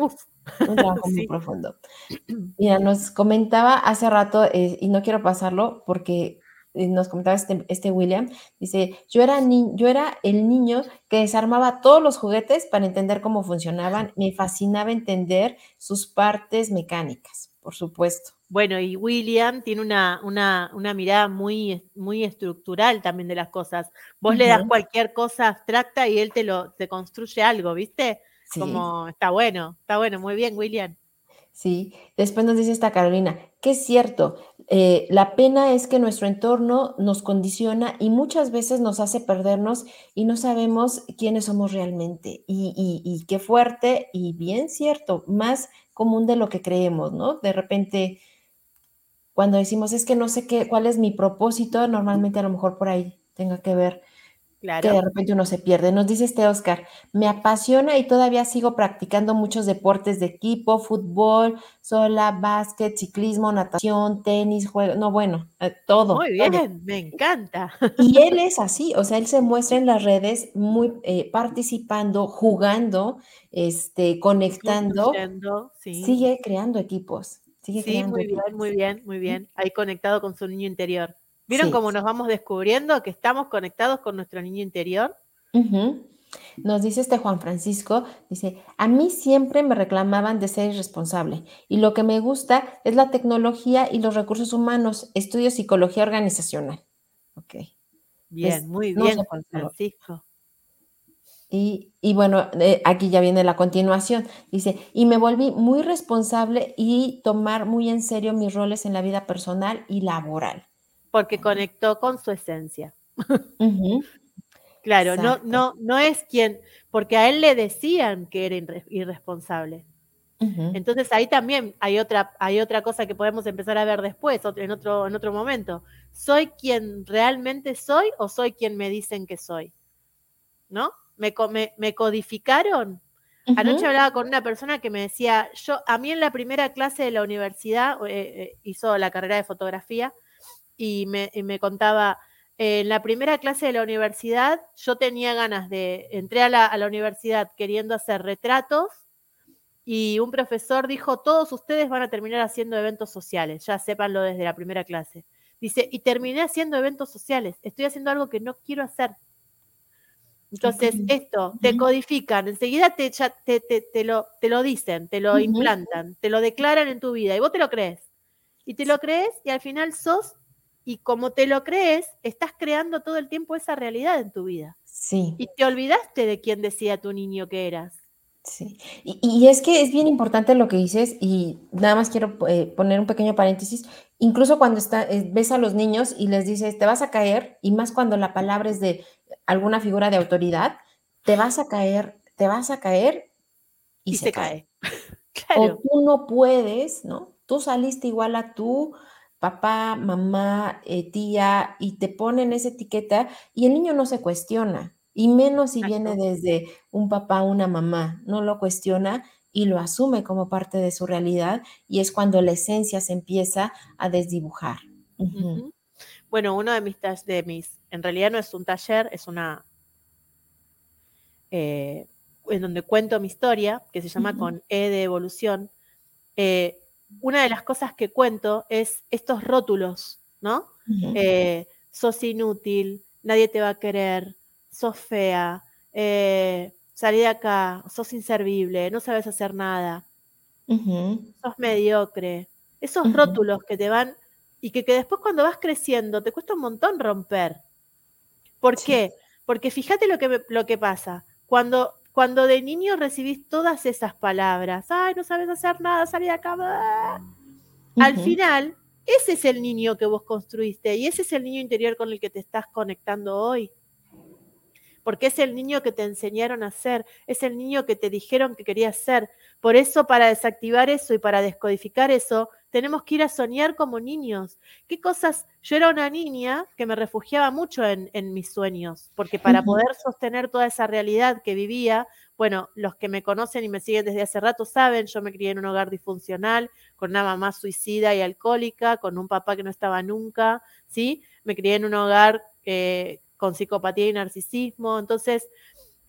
[SPEAKER 2] Un trabajo muy profundo. Mira, nos comentaba hace rato, eh, y no quiero pasarlo porque eh, nos comentaba este, este, William, dice, yo era, yo era el niño que desarmaba todos los juguetes para entender cómo funcionaban, me fascinaba entender sus partes mecánicas, por supuesto.
[SPEAKER 3] Bueno, y William tiene una, una, una mirada muy, muy estructural también de las cosas. Vos le das cualquier cosa abstracta y él te lo te construye algo, ¿viste? Como está bueno, está bueno, muy bien, William.
[SPEAKER 2] Sí, después nos dice esta Carolina, que es cierto, eh, la pena es que nuestro entorno nos condiciona y muchas veces nos hace perdernos y no sabemos quiénes somos realmente. Y, qué fuerte y bien cierto, más común de lo que creemos, ¿no? De repente, cuando decimos es que no sé qué, cuál es mi propósito, normalmente a lo mejor por ahí tenga que ver que de repente uno se pierde. Nos dice este Oscar, me apasiona y todavía sigo practicando muchos deportes de equipo, fútbol, sola, básquet, ciclismo, natación, tenis, juego, no, bueno, eh, todo.
[SPEAKER 3] Muy bien, me encanta.
[SPEAKER 2] Y él es así, o sea, él se muestra en las redes muy eh, participando, jugando, este, conectando, sigue creando equipos. Sigue
[SPEAKER 3] sí, muy bien, muy bien, muy bien. Ahí conectado con su niño interior. ¿Vieron cómo nos vamos descubriendo que estamos conectados con nuestro niño interior?
[SPEAKER 2] Nos dice este Juan Francisco, dice, a mí siempre me reclamaban de ser irresponsable y lo que me gusta es la tecnología y los recursos humanos, estudio psicología organizacional. Ok.
[SPEAKER 3] Bien, muy bien, Juan Francisco.
[SPEAKER 2] Y, y, bueno, eh, aquí ya viene la continuación. Dice, y me volví muy responsable y tomar muy en serio mis roles en la vida personal y laboral
[SPEAKER 3] porque conectó con su esencia. Claro, no, no, no es quien, porque a él le decían que era irresponsable. Entonces ahí también hay otra, hay otra cosa que podemos empezar a ver después, en otro, en otro momento. ¿Soy quien realmente soy o soy quien me dicen que soy? ¿No? ¿Me, me, codificaron? Anoche hablaba con una persona que me decía, yo, a mí en la primera clase de la universidad, eh, eh, hizo la carrera de fotografía, y me, me contaba, en la primera clase de la universidad, yo tenía ganas de, entré a la, a la universidad queriendo hacer retratos y un profesor dijo, todos ustedes van a terminar haciendo eventos sociales, ya sépanlo desde la primera clase. Dice, y terminé haciendo eventos sociales, estoy haciendo algo que no quiero hacer. Entonces, esto, te codifican, enseguida te, te, te, lo, te lo dicen, te lo implantan, te lo declaran en tu vida y vos te lo crees. Y te lo crees y al final sos, y como te lo crees, estás creando todo el tiempo esa realidad en tu vida.
[SPEAKER 2] Sí.
[SPEAKER 3] Y te olvidaste de quién decía tu niño que eras.
[SPEAKER 2] Sí, y, es que es bien importante lo que dices y nada más quiero eh, poner un pequeño paréntesis. Incluso cuando está, eh, ves a los niños y les dices, te vas a caer, y más cuando la palabra es de alguna figura de autoridad, te vas a caer, te vas a caer y, se, cae. O tú no puedes, ¿no? Tú saliste igual a tu papá, mamá, eh, tía, y te ponen esa etiqueta y el niño no se cuestiona. Y menos si viene desde un papá, una mamá, no lo cuestiona y lo asume como parte de su realidad y es cuando la esencia se empieza a desdibujar.
[SPEAKER 3] Bueno, uno de mis, de mis, en realidad no es un taller, es una, eh, en donde cuento mi historia, que se llama con E de evolución. Eh, una de las cosas que cuento es estos rótulos, ¿no? Eh, sos inútil, nadie te va a querer, sos fea, eh, salí de acá, sos inservible, no sabes hacer nada, sos mediocre. Esos rótulos que te van y que, después cuando vas creciendo te cuesta un montón romper. ¿Por qué? Porque fíjate lo que, lo que pasa. Cuando, cuando de niño recibís todas esas palabras, ay, no sabes hacer nada, salí de acá. Al final, ese es el niño que vos construiste y ese es el niño interior con el que te estás conectando hoy porque es el niño que te enseñaron a ser, es el niño que te dijeron que querías ser. Por eso, para desactivar eso y para descodificar eso, tenemos que ir a soñar como niños. ¿Qué cosas? Yo era una niña que me refugiaba mucho en, mis sueños, porque para poder sostener toda esa realidad que vivía, bueno, los que me conocen y me siguen desde hace rato saben, yo me crié en un hogar disfuncional, con una mamá suicida y alcohólica, con un papá que no estaba nunca, ¿sí? Me crié en un hogar eh, con psicopatía y narcisismo. Entonces,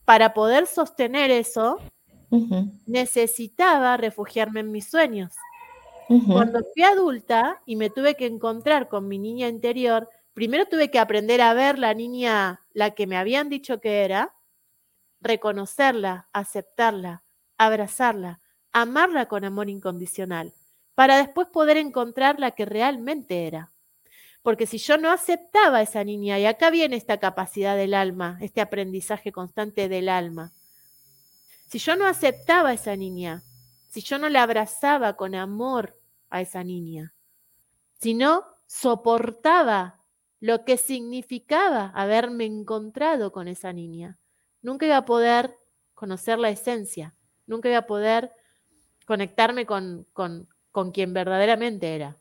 [SPEAKER 3] para poder sostener eso, necesitaba refugiarme en mis sueños. Cuando fui adulta y me tuve que encontrar con mi niña interior, primero tuve que aprender a ver la niña, la que me habían dicho que era, reconocerla, aceptarla, abrazarla, amarla con amor incondicional, para después poder encontrar la que realmente era. Porque si yo no aceptaba a esa niña, y acá viene esta capacidad del alma, este aprendizaje constante del alma, si yo no aceptaba a esa niña, si yo no la abrazaba con amor a esa niña, si no soportaba lo que significaba haberme encontrado con esa niña, nunca iba a poder conocer la esencia, nunca iba a poder conectarme con, con, con quien verdaderamente era,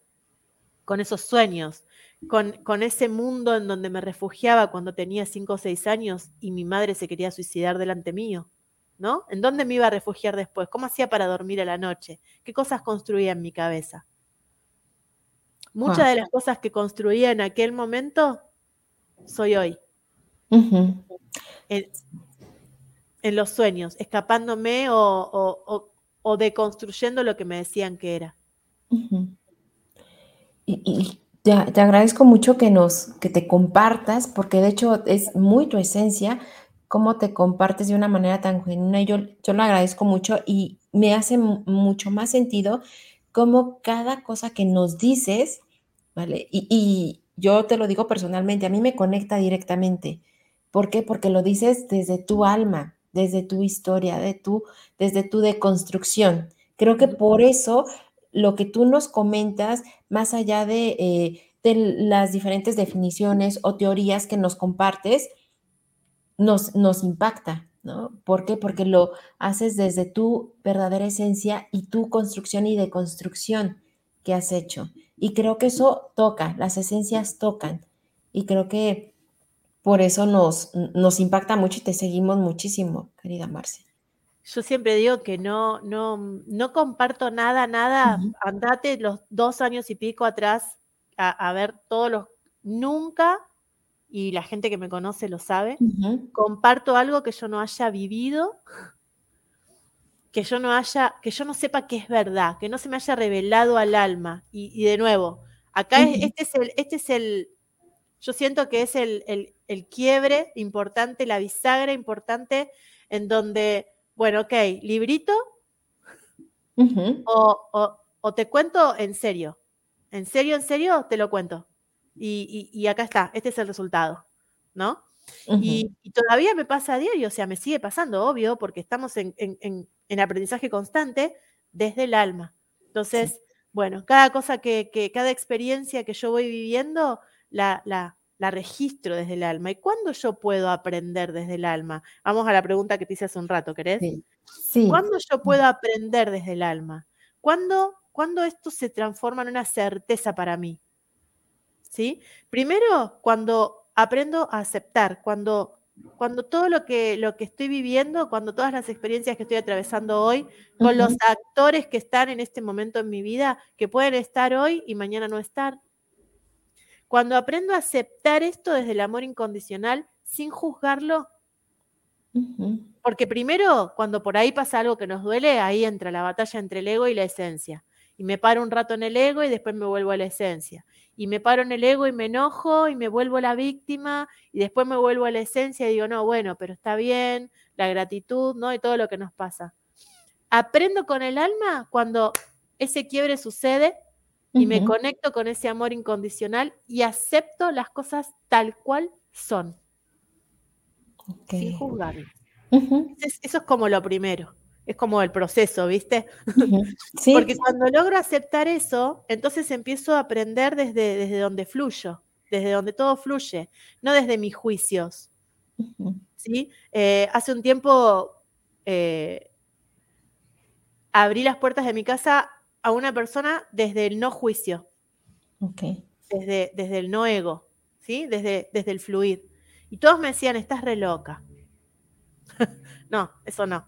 [SPEAKER 3] con esos sueños, con, ese mundo en donde me refugiaba cuando tenía cinco o seis años y mi madre se quería suicidar delante mío, ¿no? ¿En dónde me iba a refugiar después? ¿Cómo hacía para dormir a la noche? ¿Qué cosas construía en mi cabeza? Muchas de las cosas que construía en aquel momento soy hoy. en, los sueños, escapándome o, deconstruyendo lo que me decían que era.
[SPEAKER 2] y, te, agradezco mucho que nos, que te compartas, porque de hecho es muy tu esencia, cómo te compartes de una manera tan genuina. Yo, yo lo agradezco mucho y me hace mucho más sentido cómo cada cosa que nos dices, ¿vale? Y, y, yo te lo digo personalmente, a mí me conecta directamente. ¿Por qué? Porque lo dices desde tu alma, desde tu historia, de tu, desde tu deconstrucción. Creo que por eso lo que tú nos comentas, más allá eh, de, las diferentes definiciones o teorías que nos compartes, nos, nos impacta, ¿no? ¿Por qué? Porque lo haces desde tu verdadera esencia y tu construcción y deconstrucción que has hecho. Y creo que eso toca, las esencias tocan. Y creo que por eso nos, nos impacta mucho y te seguimos muchísimo, querida Marce.
[SPEAKER 3] Yo siempre digo que no, no, no comparto nada, nada. Andate los dos años y pico atrás a, a ver todos los. Nunca y la gente que me conoce lo sabe, comparto algo que yo no haya vivido, que yo no haya, que yo no sepa que es verdad, que no se me haya revelado al alma. Y, de nuevo, acá este es el, este es el, yo siento que es el, el, quiebre importante, la bisagra importante, en donde, bueno, ok, librito, o, o te cuento en serio. En serio, en serio, te lo cuento y, acá está, este es el resultado, ¿no? y, todavía me pasa a diario, o sea, me sigue pasando, obvio, porque estamos en, aprendizaje constante desde el alma. Entonces, bueno, cada cosa que, cada experiencia que yo voy viviendo, la, la, registro desde el alma. ¿Y cuándo yo puedo aprender desde el alma? Vamos a la pregunta que te hice hace un rato, ¿querés? Sí. ¿Cuándo yo puedo aprender desde el alma? ¿Cuándo, ¿Cuándo esto se transforma en una certeza para mí? ¿sí? Primero, cuando aprendo a aceptar, cuando, cuando todo lo que, lo que estoy viviendo, cuando todas las experiencias que estoy atravesando hoy, con los actores que están en este momento en mi vida, que pueden estar hoy y mañana no estar. Cuando aprendo a aceptar esto desde el amor incondicional, sin juzgarlo, porque primero, cuando por ahí pasa algo que nos duele, ahí entra la batalla entre el ego y la esencia. Y me paro un rato en el ego y después me vuelvo a la esencia y me paro en el ego y me enojo y me vuelvo la víctima y después me vuelvo a la esencia y digo, no, bueno, pero está bien, la gratitud, ¿no? Y todo lo que nos pasa. Aprendo con el alma cuando ese quiebre sucede y me conecto con ese amor incondicional y acepto las cosas tal cual son. Sin juzgarlas. Eso es como lo primero es como el proceso, ¿viste? Porque cuando logro aceptar eso, entonces empiezo a aprender desde, desde donde fluyo, desde donde todo fluye, no desde mis juicios. ¿sí? Eh, hace un tiempo eh, abrí las puertas de mi casa a una persona desde el no juicio. Desde, desde el no ego, ¿sí? Desde, desde el fluir. Y todos me decían, estás re loca. no, eso no.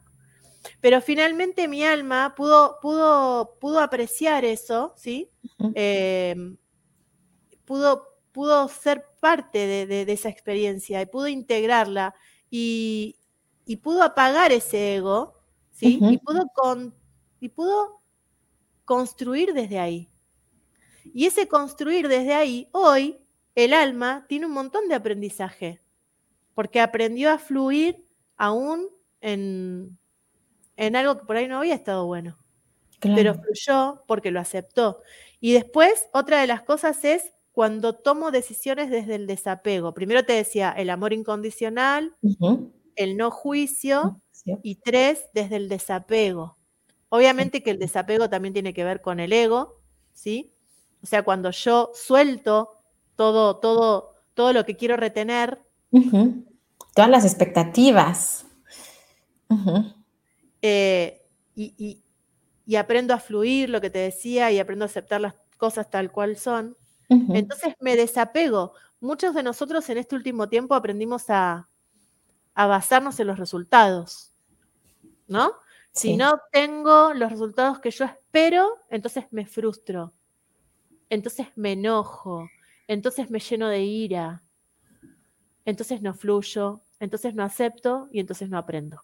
[SPEAKER 3] Pero finalmente mi alma pudo, pudo, pudo apreciar eso, ¿sí? Em, pudo, pudo ser parte de, esa experiencia y pudo integrarla y, pudo apagar ese ego, ¿sí? y, pudo y pudo construir desde ahí. Y ese construir desde ahí, hoy, el alma tiene un montón de aprendizaje, porque aprendió a fluir aún en, en algo que por ahí no había estado bueno. Pero fluyó porque lo aceptó. Y después, otra de las cosas es cuando tomo decisiones desde el desapego. Primero te decía el amor incondicional, el no juicio, y tres, desde el desapego. Obviamente que el desapego también tiene que ver con el ego, ¿sí? O sea, cuando yo suelto todo, todo, todo lo que quiero retener.
[SPEAKER 2] Todas las expectativas.
[SPEAKER 3] Eh, y, aprendo a fluir, lo que te decía, y aprendo a aceptar las cosas tal cual son. Entonces me desapego. Muchos de nosotros en este último tiempo aprendimos a, basarnos en los resultados, ¿no? Si no tengo los resultados que yo espero, entonces me frustro, entonces me enojo, entonces me lleno de ira, entonces no fluyo, entonces no acepto y entonces no aprendo.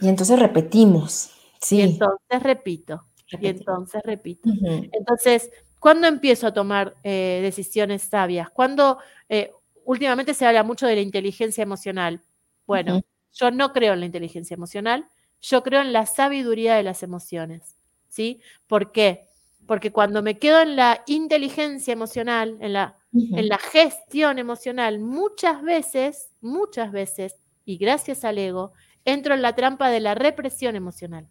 [SPEAKER 2] Y entonces repetimos. Sí.
[SPEAKER 3] Y entonces repito. Y entonces repito. Entonces, ¿cuándo empiezo a tomar eh, decisiones sabias? Cuando eh, últimamente se habla mucho de la inteligencia emocional. Bueno, yo no creo en la inteligencia emocional, yo creo en la sabiduría de las emociones. ¿Sí? ¿Por qué? Porque cuando me quedo en la inteligencia emocional, en la, en la gestión emocional, muchas veces, muchas veces, y gracias al ego, entro en la trampa de la represión emocional.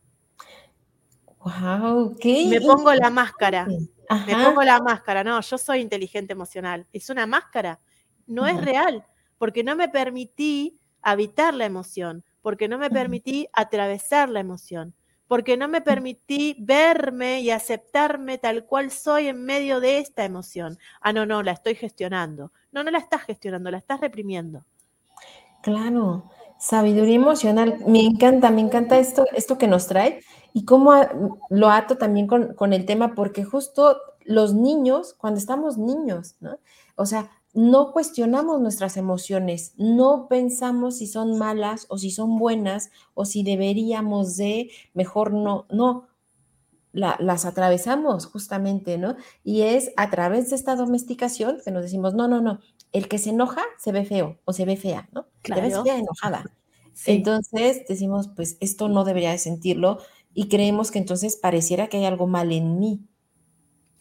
[SPEAKER 2] Wow, ¿qué?
[SPEAKER 3] Me pongo la máscara. Me pongo la máscara. No, yo soy inteligente emocional. Es una máscara. No es real, porque no me permití habitar la emoción, porque no me permití atravesar la emoción, porque no me permití verme y aceptarme tal cual soy en medio de esta emoción. Ah, no, no, la estoy gestionando. No, no la estás gestionando, la estás reprimiendo.
[SPEAKER 2] Claro, sabiduría emocional. Me encanta, me encanta esto, esto que nos trae y cómo lo ato también con, con el tema, porque justo los niños, cuando estamos niños, ¿no? O sea, no cuestionamos nuestras emociones, no pensamos si son malas o si son buenas o si deberíamos de, mejor no, no, las atravesamos justamente, ¿no? Y es a través de esta domesticación que nos decimos, no, no, no, el que se enoja se ve feo o se ve fea, ¿no? Claro. Te ves fea enojada. Entonces decimos, pues esto no debería de sentirlo y creemos que entonces pareciera que hay algo mal en mí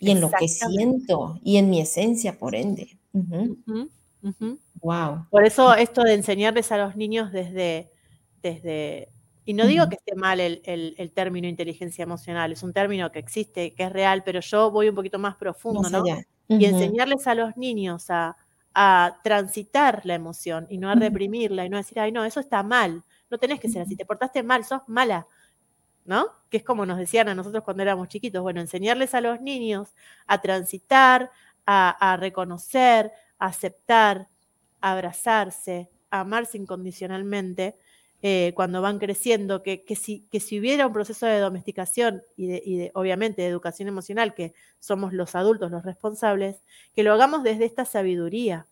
[SPEAKER 2] y en lo que siento y en mi esencia, por ende. Wow.
[SPEAKER 3] Por eso esto de enseñarles a los niños desde, desde y no digo que esté mal el, término inteligencia emocional, es un término que existe, que es real, pero yo voy un poquito más profundo, ¿no? Y enseñarles a los niños a, transitar la emoción y no a reprimirla y no a decir, ay, no, eso está mal, no tenés que ser así, te portaste mal, sos mala, ¿no? Que es como nos decían a nosotros cuando éramos chiquitos, bueno, enseñarles a los niños a transitar, a, reconocer, a aceptar, a abrazarse, a amarse incondicionalmente, eh, cuando van creciendo, que, si, que si hubiera un proceso de domesticación y, de, obviamente de educación emocional, que somos los adultos los responsables, que lo hagamos desde esta sabiduría,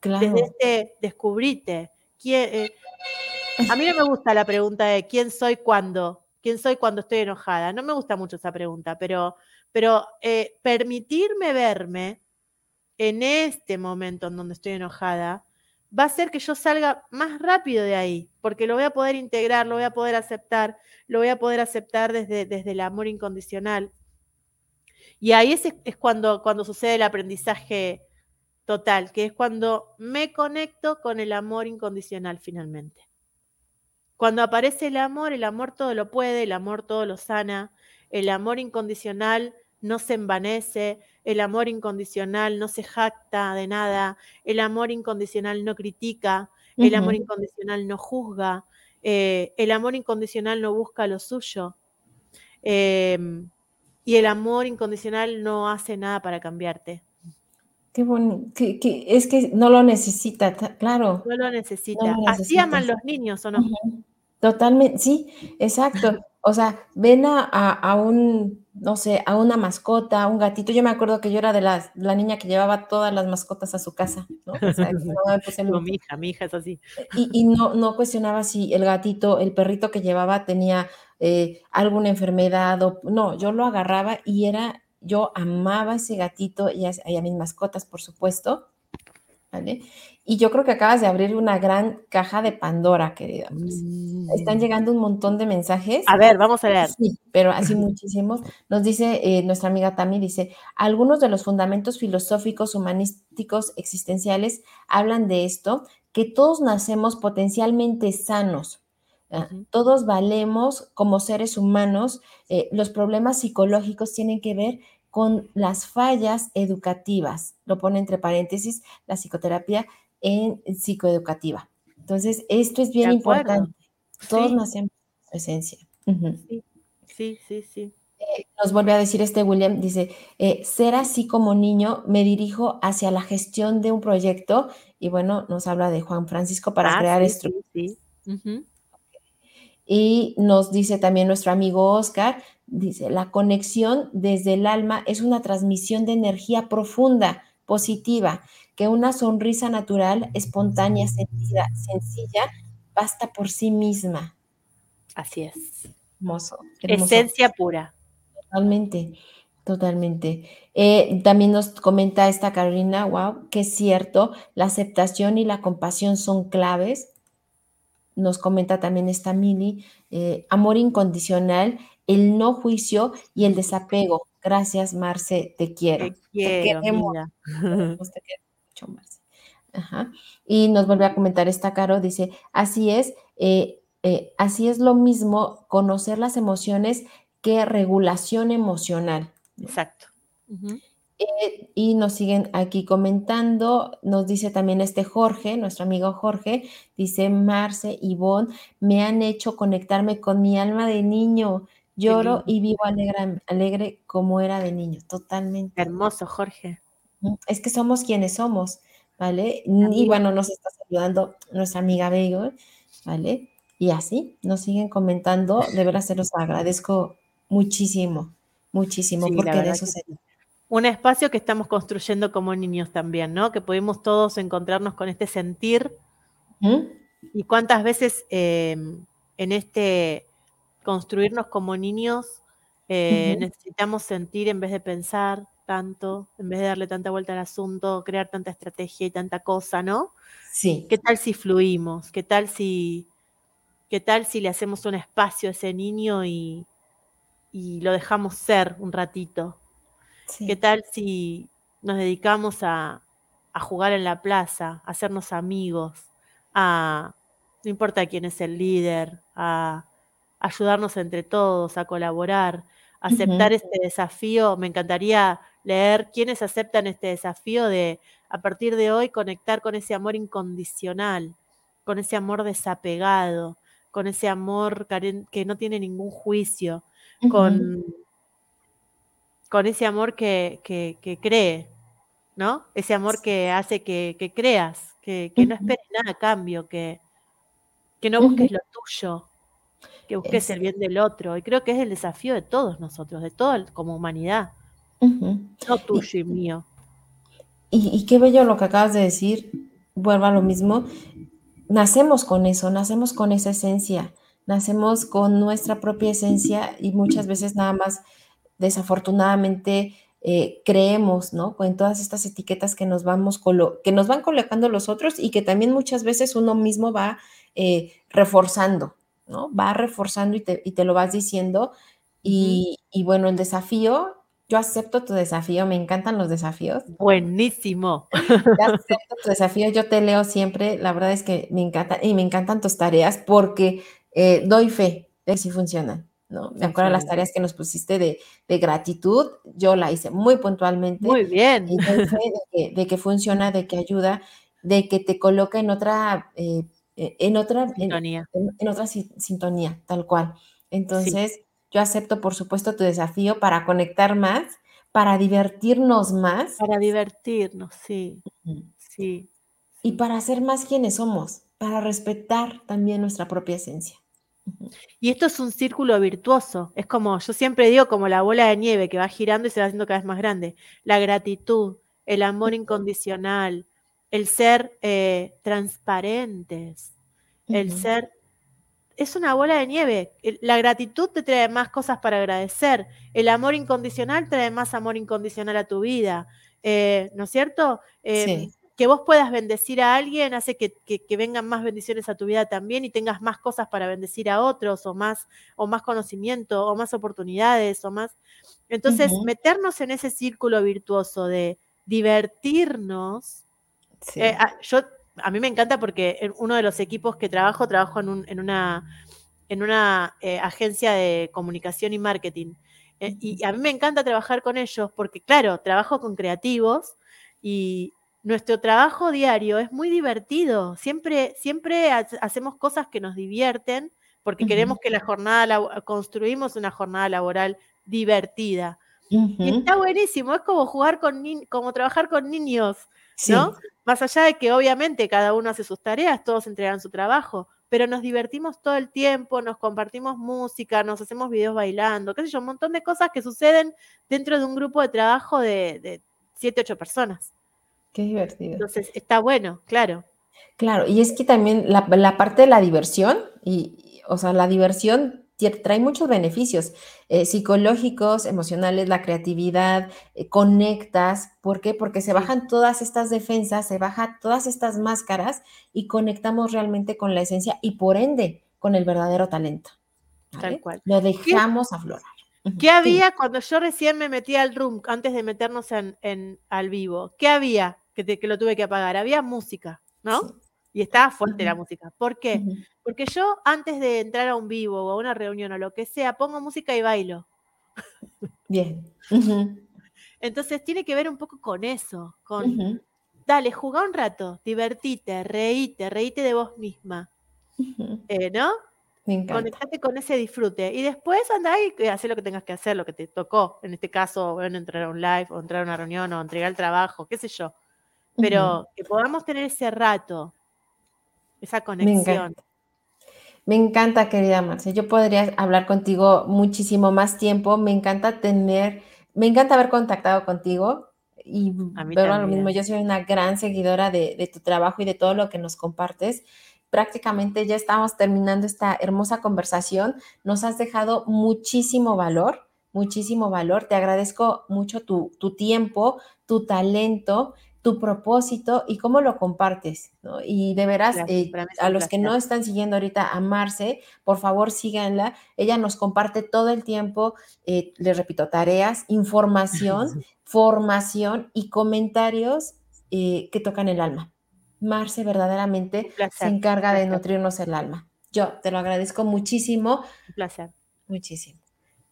[SPEAKER 3] desde este descubrite. Eh, a mí no me gusta la pregunta de quién soy cuando, quién soy cuando estoy enojada. No me gusta mucho esa pregunta, pero pero eh, permitirme verme en este momento en donde estoy enojada va a hacer que yo salga más rápido de ahí, porque lo voy a poder integrar, lo voy a poder aceptar, lo voy a poder aceptar desde, desde el amor incondicional. Y ahí es, es cuando, cuando sucede el aprendizaje total, que es cuando me conecto con el amor incondicional finalmente. Cuando aparece el amor, el amor todo lo puede, el amor todo lo sana, el amor incondicional no se envanece, el amor incondicional no se jacta de nada, el amor incondicional no critica, el amor incondicional no juzga, eh, el amor incondicional no busca lo suyo. Em, y el amor incondicional no hace nada para cambiarte.
[SPEAKER 2] Qué bonito, es que no lo necesita, claro.
[SPEAKER 3] No lo necesita. Así aman los niños, ¿o no?
[SPEAKER 2] Totalmente, sí, exacto. O sea, ven a, un, no sé, a una mascota, a un gatito. Yo me acuerdo que yo era de las, la niña que llevaba todas las mascotas a su casa, ¿no? O sea,
[SPEAKER 3] no, mi hija, mi hija es así.
[SPEAKER 2] Y, no, no cuestionaba si el gatito, el perrito que llevaba tenía eh, alguna enfermedad o no, yo lo agarraba y era, yo amaba ese gatito y a, y a mis mascotas, por supuesto. ¿Vale? Y yo creo que acabas de abrir una gran caja de Pandora, querida. Están mm. llegando un montón de mensajes.
[SPEAKER 3] A ver, vamos a ver.
[SPEAKER 2] Sí, pero así muchísimos. Nos dice eh, nuestra amiga Tami, dice, algunos de los fundamentos filosóficos, humanísticos, existenciales hablan de esto, que todos nacemos potencialmente sanos. Ah, todos valemos como seres humanos. Eh, los problemas psicológicos tienen que ver con las fallas educativas. Lo pone entre paréntesis la psicoterapia en psicoeducativa. Entonces, esto es bien importante. Todos nacemos en esencia.
[SPEAKER 3] Sí, sí, sí.
[SPEAKER 2] Eh, nos vuelve a decir este William, dice, eh, ser así como niño, me dirijo hacia la gestión de un proyecto y bueno, nos habla de Juan Francisco para ah, crear estructuras. Y nos dice también nuestro amigo Oscar, dice, la conexión desde el alma es una transmisión de energía profunda, positiva, que una sonrisa natural, espontánea, sentida, sencilla, basta por sí misma.
[SPEAKER 3] Así es.
[SPEAKER 2] Hermoso.
[SPEAKER 3] Esencia pura.
[SPEAKER 2] Totalmente, totalmente. Eh, también nos comenta esta Carolina, wow, que es cierto, la aceptación y la compasión son claves. Nos comenta también esta Mili, eh, amor incondicional, el no juicio y el desapego. Gracias, Marce, te quiero.
[SPEAKER 3] Te quiero,
[SPEAKER 2] Y nos vuelve a comentar esta Caro, dice, así es, eh, eh, así es lo mismo conocer las emociones que regulación emocional.
[SPEAKER 3] Exacto.
[SPEAKER 2] Eh, y nos siguen aquí comentando, nos dice también este Jorge, nuestro amigo Jorge, dice Marce, Ivonne, me han hecho conectarme con mi alma de niño, lloro y vivo alegre, alegre como era de niño, totalmente.
[SPEAKER 3] Hermoso, Jorge.
[SPEAKER 2] Es que somos quienes somos, ¿vale? Y bueno, nos está saludando nuestra amiga Bego, ¿vale? Y así nos siguen comentando, de verdad se los agradezco muchísimo, muchísimo, porque de eso se
[SPEAKER 3] un espacio que estamos construyendo como niños también, ¿no? Que podemos todos encontrarnos con este sentir. Y cuántas veces em, en este construirnos como niños eh, necesitamos sentir en vez de pensar tanto, en vez de darle tanta vuelta al asunto, crear tanta estrategia y tanta cosa, ¿no?
[SPEAKER 2] Sí.
[SPEAKER 3] ¿Qué tal si fluimos? ¿Qué tal si, qué tal si le hacemos un espacio a ese niño y, y lo dejamos ser un ratito? ¿Qué tal si nos dedicamos a, jugar en la plaza, a hacernos amigos, a, no importa quién es el líder, a ayudarnos entre todos, a colaborar, a aceptar este desafío? Me encantaría leer quiénes aceptan este desafío de, a partir de hoy, conectar con ese amor incondicional, con ese amor desapegado, con ese amor que no tiene ningún juicio, con con ese amor que, cree, ¿no? Ese amor que hace que, creas, que, no esperes nada a cambio, que, que no busques lo tuyo, que busques el bien del otro. Y creo que es el desafío de todos nosotros, de todo como humanidad, no tuyo y, mío.
[SPEAKER 2] Y, y, qué bello lo que acabas de decir, vuelvo a lo mismo, nacemos con eso, nacemos con esa esencia, nacemos con nuestra propia esencia y muchas veces nada más desafortunadamente eh, creemos, ¿no? En todas estas etiquetas que nos, vamos que nos van colocando los otros y que también muchas veces uno mismo va eh, reforzando, ¿no? Va reforzando y te, y te lo vas diciendo. Y, bueno, el desafío, yo acepto tu desafío, me encantan los desafíos.
[SPEAKER 3] Buenísimo.
[SPEAKER 2] Yo acepto tu desafío, yo te leo siempre, la verdad es que me encanta y me encantan tus tareas porque eh, doy fe de que sí funcionan. ¿No? Me acuerdo de las tareas que nos pusiste de, gratitud, yo la hice muy puntualmente.
[SPEAKER 3] Muy bien.
[SPEAKER 2] de, que, funciona, de que ayuda, de que te coloca en otra, eh, eh, en otra sintonía. En, otra sintonía, tal cual. Entonces, yo acepto, por supuesto, tu desafío para conectar más, para divertirnos más.
[SPEAKER 3] Para divertirnos, sí. Sí.
[SPEAKER 2] Y para ser más quienes somos, para respetar también nuestra propia esencia.
[SPEAKER 3] Y esto es un círculo virtuoso. Es como, yo siempre digo, como la bola de nieve que va girando y se va haciendo cada vez más grande. La gratitud, el amor incondicional, el ser eh, transparentes, el ser... Es una bola de nieve. La gratitud te trae más cosas para agradecer. El amor incondicional trae más amor incondicional a tu vida. Eh, ¿No es cierto? Eh, que vos puedas bendecir a alguien hace que, vengan más bendiciones a tu vida también y tengas más cosas para bendecir a otros o más, o más conocimiento o más oportunidades o más. Entonces, meternos en ese círculo virtuoso de divertirnos. Eh, a, yo, a mí me encanta porque en uno de los equipos que trabajo, trabajo en, una, en una eh, agencia de comunicación y marketing. Eh, y a mí me encanta trabajar con ellos porque, claro, trabajo con creativos y, nuestro trabajo diario es muy divertido. Siempre, siempre hacemos cosas que nos divierten porque queremos que la jornada, construimos una jornada laboral divertida. Y está buenísimo, es como jugar con, como trabajar con niños, ¿no? Más allá de que obviamente cada uno hace sus tareas, todos entregan su trabajo, pero nos divertimos todo el tiempo, nos compartimos música, nos hacemos videos bailando, qué sé yo, un montón de cosas que suceden dentro de un grupo de trabajo de, de siete, ocho personas.
[SPEAKER 2] Qué divertido.
[SPEAKER 3] Entonces, está bueno, claro.
[SPEAKER 2] Claro, y es que también la, parte de la diversión, y, o sea, la diversión trae muchos beneficios eh, psicológicos, emocionales, la creatividad, eh, conectas. ¿Por qué? Porque se bajan todas estas defensas, se bajan todas estas máscaras y conectamos realmente con la esencia y por ende con el verdadero talento.
[SPEAKER 3] Tal cual.
[SPEAKER 2] Lo dejamos aflorar.
[SPEAKER 3] ¿Qué había cuando yo recién me metí al room antes de meternos en, al vivo? ¿Qué había que, que, lo tuve que apagar? Había música, ¿no? Y estaba fuerte la música. ¿Por qué? Porque yo antes de entrar a un vivo o a una reunión o lo que sea, pongo música y bailo.
[SPEAKER 2] Bien.
[SPEAKER 3] Entonces tiene que ver un poco con eso, con, dale, jugá un rato, divertite, reíte, reíte de vos misma, eh, ¿no? Conectate con ese disfrute. Y después andá y hacer lo que tengas que hacer, lo que te tocó. En este caso, bueno, entrar a un live, o entrar a una reunión, o entregar el trabajo, qué sé yo. Pero que podamos tener ese rato, esa conexión.
[SPEAKER 2] Me encanta. querida Marce. Yo podría hablar contigo muchísimo más tiempo. Me encanta tener, me encanta haber contactado contigo y ver lo mismo. Yo soy una gran seguidora de, de, tu trabajo y de todo lo que nos compartes prácticamente ya estamos terminando esta hermosa conversación. Nos has dejado muchísimo valor, muchísimo valor. Te agradezco mucho tu, tiempo, tu talento, tu propósito y cómo lo compartes. Y de veras, eh, a los que no están siguiendo ahorita a Marce, por favor síganla. Ella nos comparte todo el tiempo, eh, les repito, tareas, información, formación y comentarios eh, que tocan el alma. Marce verdaderamente se encarga de nutrirnos el alma. Yo te lo agradezco muchísimo.
[SPEAKER 3] Un placer.
[SPEAKER 2] Muchísimo.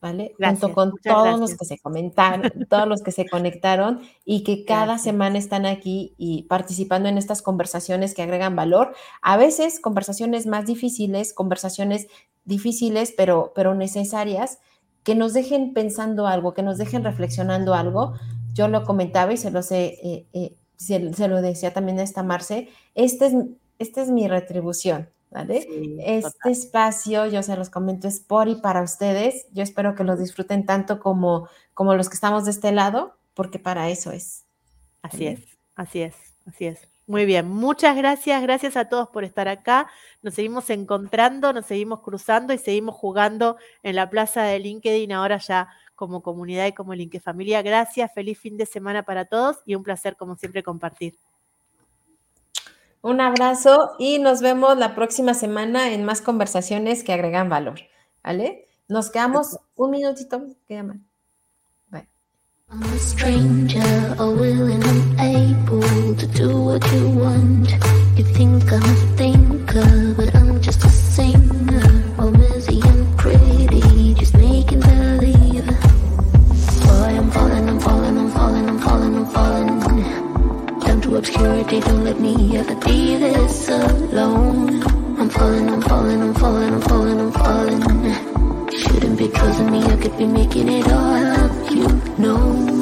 [SPEAKER 2] ¿Vale? Junto con todos los que se comentaron, todos los que se conectaron y que cada semana están aquí y participando en estas conversaciones que agregan valor. A veces conversaciones más difíciles, conversaciones difíciles, pero, pero necesarias, que nos dejen pensando algo, que nos dejen reflexionando algo. Yo lo comentaba y se los he eh, eh, se, lo decía también a esta Marce, este es, este es mi retribución, ¿vale? este espacio, yo se los comento, es por y para ustedes. Yo espero que lo disfruten tanto como, como los que estamos de este lado, porque para eso es.
[SPEAKER 3] Así es, así es, así es. Muy bien, muchas gracias, gracias a todos por estar acá. Nos seguimos encontrando, nos seguimos cruzando y seguimos jugando en la plaza de LinkedIn ahora ya como comunidad y como Linke Familia. Gracias, feliz fin de semana para todos y un placer como siempre compartir.
[SPEAKER 2] Un abrazo y nos vemos la próxima semana en más conversaciones que agregan valor. ¿Vale? Nos quedamos un minutito. Bye. I'm a stranger, unable to do what you want. You think I'm a thinker, but obscurity, don't let me ever be this alone. I'm falling, I'm falling, I'm falling, I'm falling, I'm falling. Shouldn't be trusting me, I could be making it all up, you know.